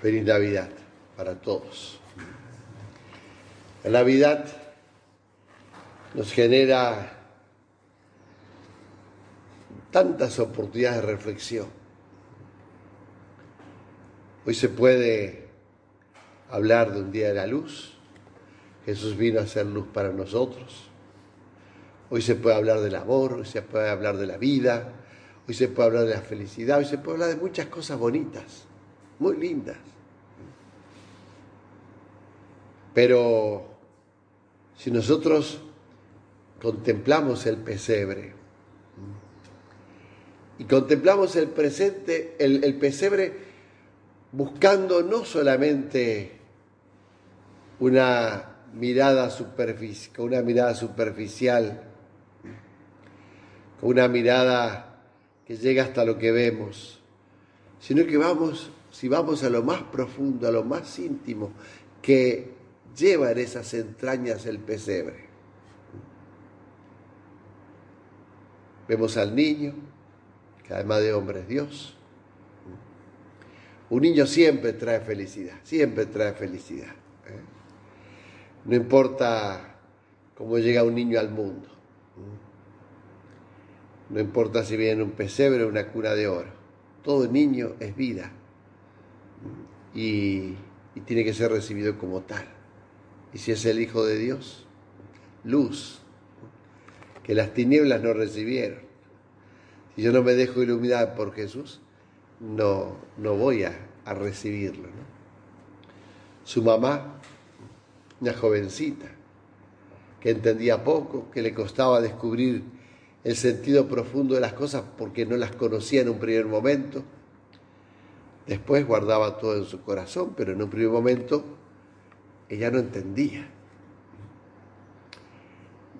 Feliz Navidad para todos. La Navidad nos genera tantas oportunidades de reflexión. Hoy se puede hablar de un día de la luz. Jesús vino a ser luz para nosotros. Hoy se puede hablar del amor, hoy se puede hablar de la vida, hoy se puede hablar de la felicidad, hoy se puede hablar de muchas cosas bonitas, muy lindas. Pero si nosotros contemplamos el pesebre y contemplamos el presente, el, pesebre, buscando no solamente una mirada superficial, una mirada superficial, con una mirada que llega hasta lo que vemos, sino que vamos, si vamos a lo más profundo, a lo más íntimo, que lleva en esas entrañas el pesebre. Vemos al niño, que además de hombre es Dios. Un niño siempre trae felicidad, siempre trae felicidad. ¿eh? No importa cómo llega un niño al mundo. No importa si viene un pesebre o una cuna de oro. Todo niño es vida y tiene que ser recibido como tal. Y si es el Hijo de Dios, luz, que las tinieblas no recibieron. Si yo no me dejo iluminar por Jesús, no, no voy a, recibirlo. Su mamá, una jovencita, que entendía poco, que le costaba descubrir el sentido profundo de las cosas porque no las conocía en un primer momento. Después guardaba todo en su corazón, pero en un primer momento ella no entendía.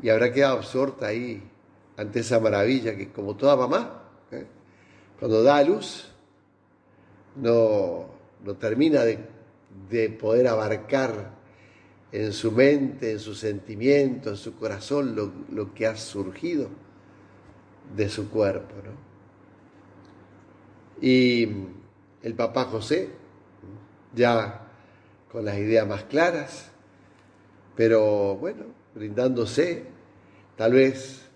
Y habrá quedado absorta ahí ante esa maravilla que como toda mamá, ¿eh? cuando da a luz, no, no termina de, de, poder abarcar en su mente, en su sentimiento, en su corazón lo, lo que ha surgido de su cuerpo. ¿no? Y el papá José, ya con las ideas más claras, pero bueno, brindándose, tal vez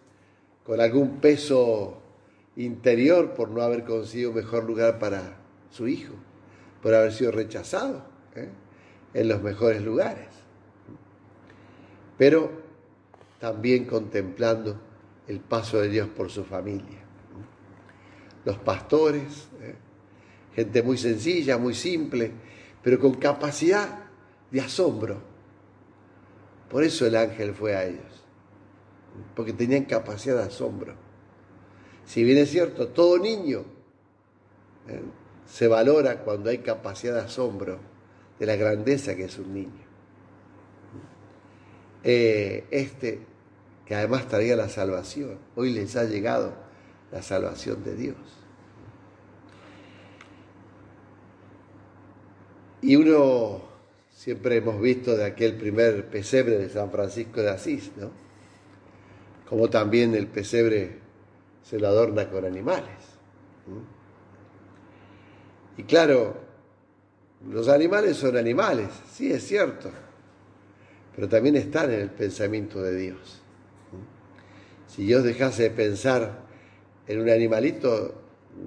con algún peso interior por no haber conseguido mejor lugar para su hijo, por haber sido rechazado ¿eh? en los mejores lugares, pero también contemplando el paso de Dios por su familia. Los pastores, ¿eh? Gente muy sencilla, muy simple, pero con capacidad de asombro. Por eso el ángel fue a ellos, porque tenían capacidad de asombro. Si bien es cierto, todo niño ¿eh? se valora cuando hay capacidad de asombro de la grandeza que es un niño. Eh, este, que además traía la salvación, hoy les ha llegado la salvación de Dios. Y uno siempre hemos visto de aquel primer pesebre de San Francisco de Asís, ¿no? Como también el pesebre se lo adorna con animales. Y claro, los animales son animales, sí es cierto, pero también están en el pensamiento de Dios. Si Dios dejase de pensar en un animalito,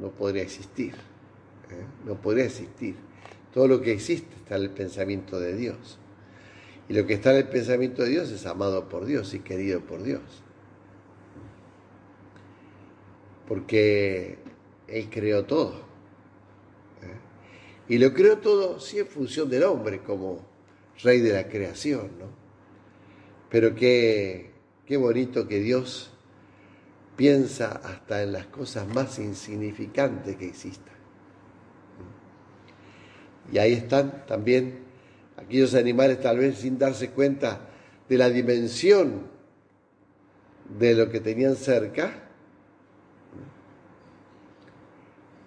no podría existir, ¿eh? no podría existir. Todo lo que existe está en el pensamiento de Dios. Y lo que está en el pensamiento de Dios es amado por Dios y querido por Dios. Porque Él creó todo. ¿eh? Y lo creó todo sí en función del hombre como rey de la creación. ¿no? Pero qué, qué bonito que Dios piensa hasta en las cosas más insignificantes que existan. Y ahí están también aquellos animales tal vez sin darse cuenta de la dimensión de lo que tenían cerca,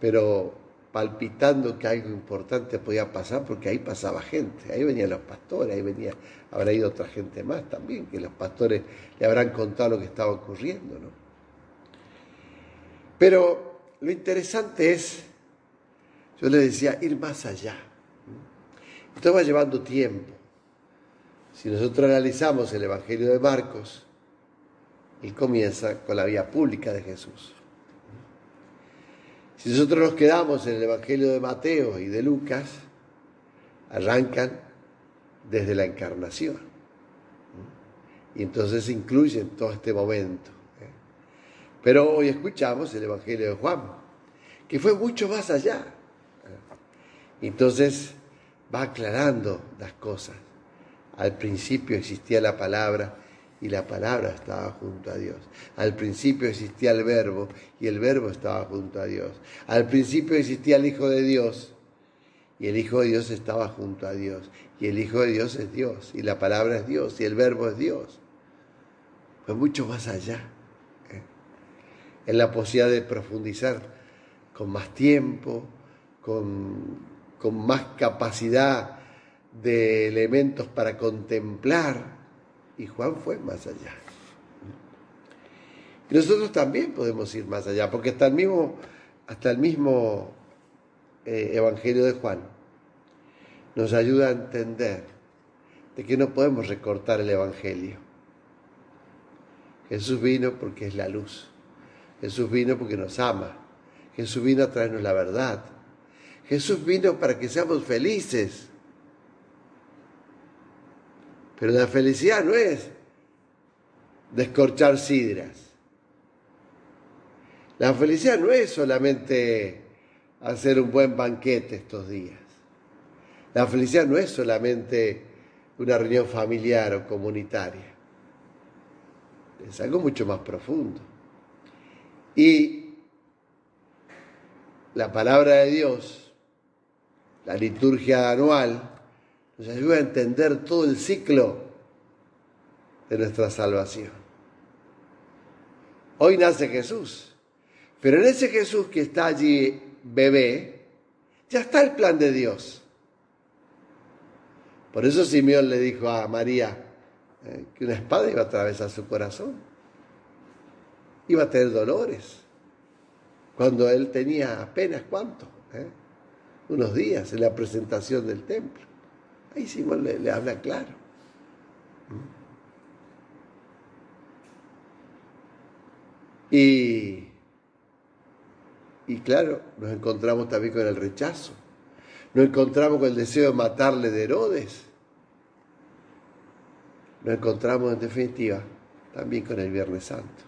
pero palpitando que algo importante podía pasar porque ahí pasaba gente, ahí venían los pastores, ahí venía, habrá ido otra gente más también, que los pastores le habrán contado lo que estaba ocurriendo, ¿no? Pero lo interesante es, yo le decía, ir más allá. Esto va llevando tiempo. Si nosotros analizamos el Evangelio de Marcos, él comienza con la vía pública de Jesús. Si nosotros nos quedamos en el Evangelio de Mateo y de Lucas, arrancan desde la encarnación. Y entonces incluyen todo este momento. Pero hoy escuchamos el Evangelio de Juan, que fue mucho más allá. Entonces va aclarando las cosas. Al principio existía la palabra y la palabra estaba junto a Dios. Al principio existía el verbo y el verbo estaba junto a Dios. Al principio existía el Hijo de Dios y el Hijo de Dios estaba junto a Dios. Y el Hijo de Dios es Dios y la palabra es Dios y el verbo es Dios. Fue mucho más allá. ¿eh? En la posibilidad de profundizar con más tiempo, con, con más capacidad de elementos para contemplar y Juan fue más allá. Nosotros también podemos ir más allá, porque hasta el mismo, hasta el mismo eh, Evangelio de Juan nos ayuda a entender de que no podemos recortar el Evangelio. Jesús vino porque es la luz. Jesús vino porque nos ama. Jesús vino a traernos la verdad. Jesús vino para que seamos felices. Pero la felicidad no es descorchar sidras. La felicidad no es solamente hacer un buen banquete estos días. La felicidad no es solamente una reunión familiar o comunitaria. Es algo mucho más profundo. Y la palabra de Dios, la liturgia anual, nos ayuda a entender todo el ciclo de nuestra salvación. Hoy nace Jesús, pero en ese Jesús que está allí bebé, ya está el plan de Dios. Por eso Simeón le dijo a María eh, que una espada iba a atravesar su corazón, iba a tener dolores, cuando él tenía apenas cuánto, ¿Eh? Unos días en la presentación del templo. Ahí Simón le, habla claro. Y, y claro, nos encontramos también con el rechazo. Nos encontramos con el deseo de matarle de Herodes. Nos encontramos en definitiva también con el Viernes Santo.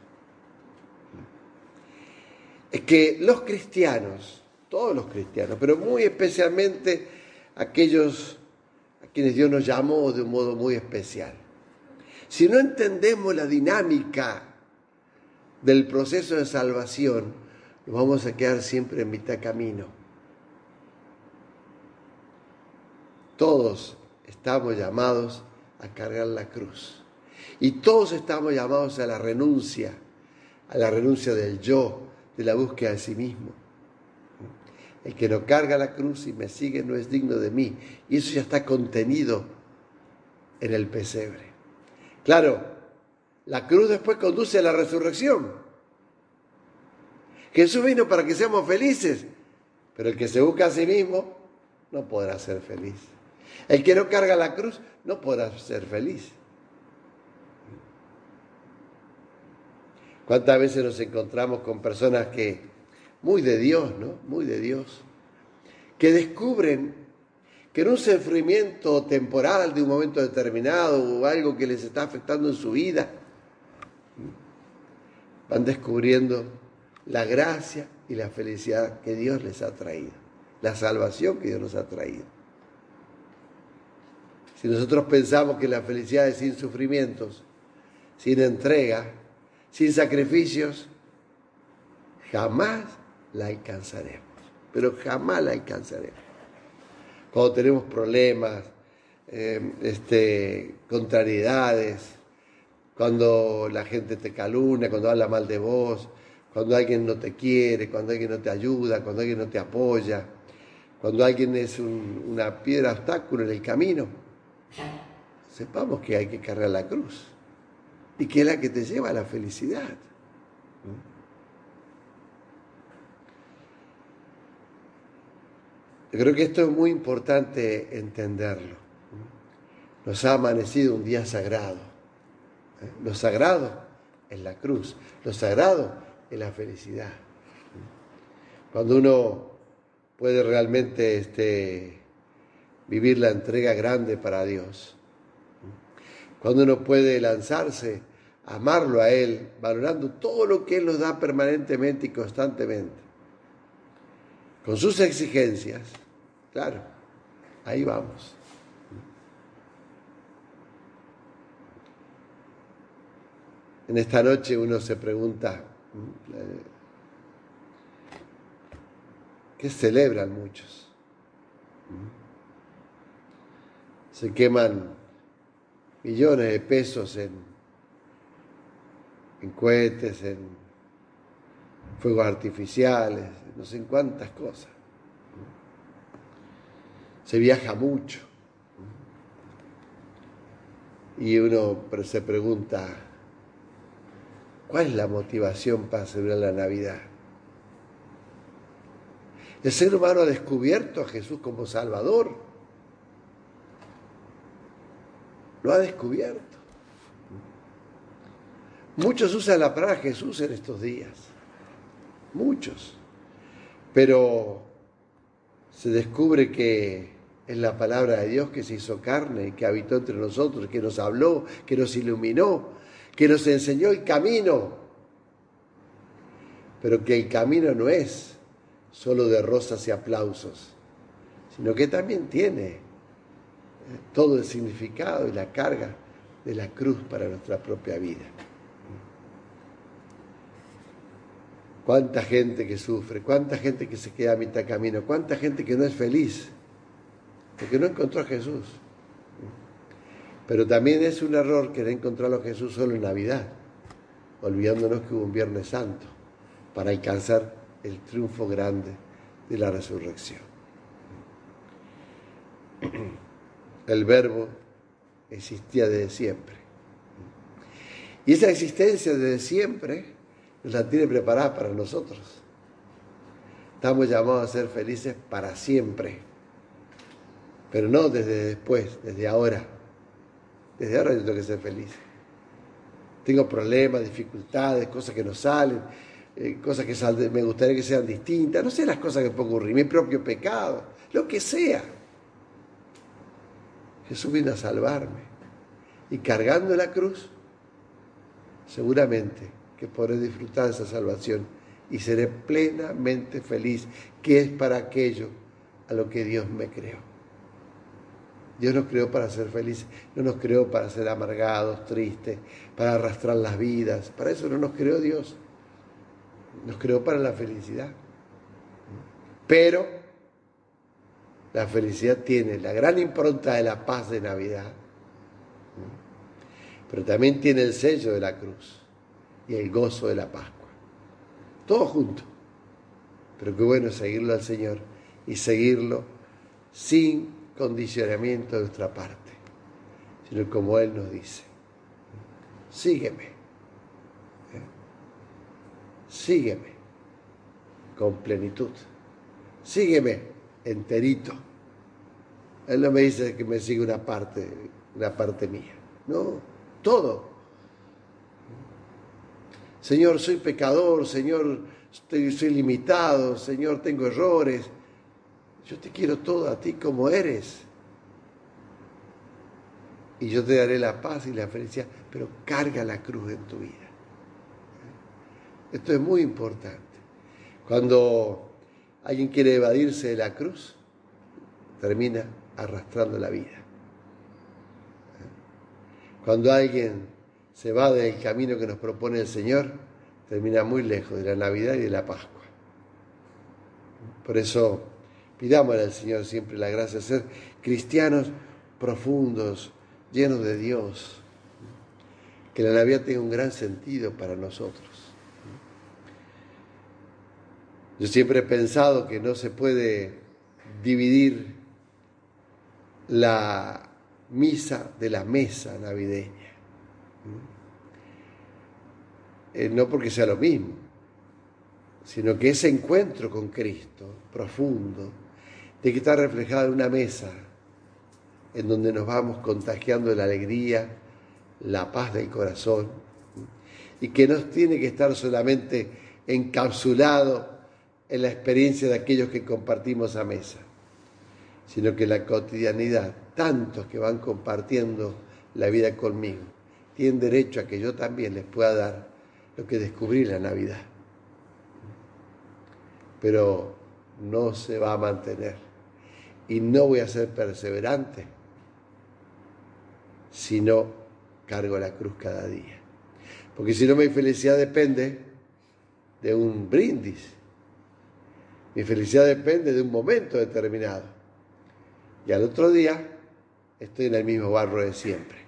Es que los cristianos, todos los cristianos, pero muy especialmente aquellos quienes Dios nos llamó de un modo muy especial. Si no entendemos la dinámica del proceso de salvación, nos vamos a quedar siempre en mitad camino. Todos estamos llamados a cargar la cruz. Y todos estamos llamados a la renuncia, a la renuncia del yo, de la búsqueda de sí mismo. El que no carga la cruz y me sigue no es digno de mí. Y eso ya está contenido en el pesebre. Claro, la cruz después conduce a la resurrección. Jesús vino para que seamos felices, pero el que se busca a sí mismo no podrá ser feliz. El que no carga la cruz no podrá ser feliz. ¿Cuántas veces nos encontramos con personas que muy de Dios, ¿no? Muy de Dios, que descubren que en un sufrimiento temporal de un momento determinado o algo que les está afectando en su vida, van descubriendo la gracia y la felicidad que Dios les ha traído, la salvación que Dios nos ha traído. Si nosotros pensamos que la felicidad es sin sufrimientos, sin entrega, sin sacrificios, jamás la alcanzaremos, pero jamás la alcanzaremos. Cuando tenemos problemas, em, este, contrariedades, cuando la gente te caluna, cuando habla mal de vos, cuando alguien no te quiere, cuando alguien no te ayuda, cuando alguien no te apoya, cuando alguien es una piedra obstáculo en el camino, sepamos que hay que cargar la cruz y que es la que te lleva a la felicidad. Yo creo que esto es muy importante entenderlo. Nos ha amanecido un día sagrado. ¿eh? Lo sagrado es la cruz, lo sagrado es la felicidad. Cuando uno puede realmente este, vivir la entrega grande para Dios, cuando uno puede lanzarse, amarlo a Él, valorando todo lo que Él nos da permanentemente y constantemente, con sus exigencias, claro, ahí vamos. En esta noche uno se pregunta, ¿qué celebran muchos? Se queman millones de pesos en, en cohetes, en fuegos artificiales, no sé en cuántas cosas. Se viaja mucho. Y uno se pregunta, ¿cuál es la motivación para celebrar la Navidad? El ser humano ha descubierto a Jesús como Salvador lo ha descubierto. Muchos usan la palabra Jesús en estos días, muchos, pero se descubre que es la palabra de Dios que se hizo carne, que habitó entre nosotros, que nos habló, que nos iluminó, que nos enseñó el camino, pero que el camino no es solo de rosas y aplausos, sino que también tiene todo el significado y la carga de la cruz para nuestra propia vida. Cuánta gente que sufre, cuánta gente que se queda a mitad camino, cuánta gente que no es feliz, porque no encontró a Jesús. Pero también es un error querer encontrarlo a Jesús solo en Navidad, olvidándonos que hubo un Viernes Santo para alcanzar el triunfo grande de la resurrección. el verbo existía desde siempre. Y esa existencia desde siempre la tiene preparada para nosotros. Estamos llamados a ser felices para siempre, pero no desde después, desde ahora. Desde ahora yo tengo que ser feliz. Tengo problemas, dificultades, cosas que no salen, eh, cosas que me gustaría que sean distintas, no sé las cosas que puedo ocurrir, mi propio pecado, lo que sea. Jesús vino a salvarme. Y cargando la cruz, seguramente que podré disfrutar de esa salvación y seré plenamente feliz, que es para aquello a lo que Dios me creó. Dios nos creó para ser felices, no nos creó para ser amargados, tristes, para arrastrar las vidas. Para eso no nos creó Dios. Nos creó para la felicidad. Pero la felicidad tiene la gran impronta de la paz de Navidad, pero también tiene el sello de la cruz y el gozo de la Pascua. Todo junto. Pero qué bueno seguirlo al Señor y seguirlo sin condicionamiento de nuestra parte, sino como Él nos dice, sígueme, ¿eh? sígueme con plenitud, sígueme enterito. Él no me dice que me siga una parte, una parte mía. No, todo. Señor, soy pecador, Señor, soy limitado, Señor, tengo errores. Yo te quiero todo a ti como eres. Y yo te daré la paz y la felicidad, pero carga la cruz en tu vida. Esto es muy importante. Cuando alguien quiere evadirse de la cruz, termina arrastrando la vida. Cuando alguien se va del camino que nos propone el Señor, termina muy lejos de la Navidad y de la Pascua. Por eso pidámosle al Señor siempre la gracia de ser cristianos profundos, llenos de Dios. Que la Navidad tenga un gran sentido para nosotros. Yo siempre he pensado que no se puede dividir la misa de la mesa navideña. Eh, no porque sea lo mismo, sino que ese encuentro con Cristo profundo tiene que estar reflejada en una mesa en donde nos vamos contagiando la alegría, la paz del corazón, y que no tiene que estar solamente encapsulado en la experiencia de aquellos que compartimos a mesa, sino que la cotidianidad, tantos que van compartiendo la vida conmigo, tienen derecho a que yo también les pueda dar lo que descubrí la Navidad. Pero no se va a mantener y no voy a ser perseverante si no cargo la cruz cada día. Porque si no mi felicidad depende de un brindis. Mi felicidad depende de un momento determinado. Y al otro día estoy en el mismo barro de siempre.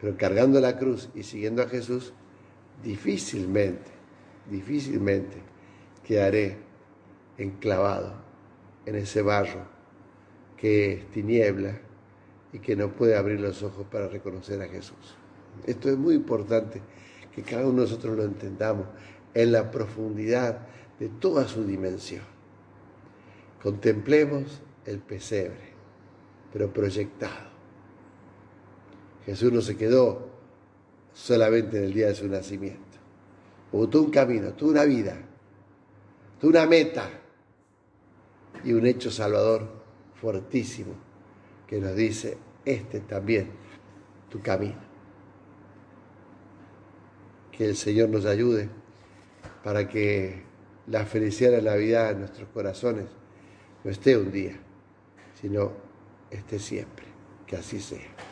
Pero cargando la cruz y siguiendo a Jesús, difícilmente, difícilmente quedaré enclavado en ese barro que es tiniebla y que no puede abrir los ojos para reconocer a Jesús. Esto es muy importante que cada uno de nosotros lo entendamos en la profundidad de toda su dimensión. Contemplemos el pesebre, pero proyectado. Jesús no se quedó solamente en el día de su nacimiento. Hubo todo un camino, toda una vida, toda una meta y un hecho salvador fortísimo que nos dice, este también, tu camino. Que el Señor nos ayude para que la felicidad de la Navidad en nuestros corazones no esté un día, sino esté siempre. Que así sea.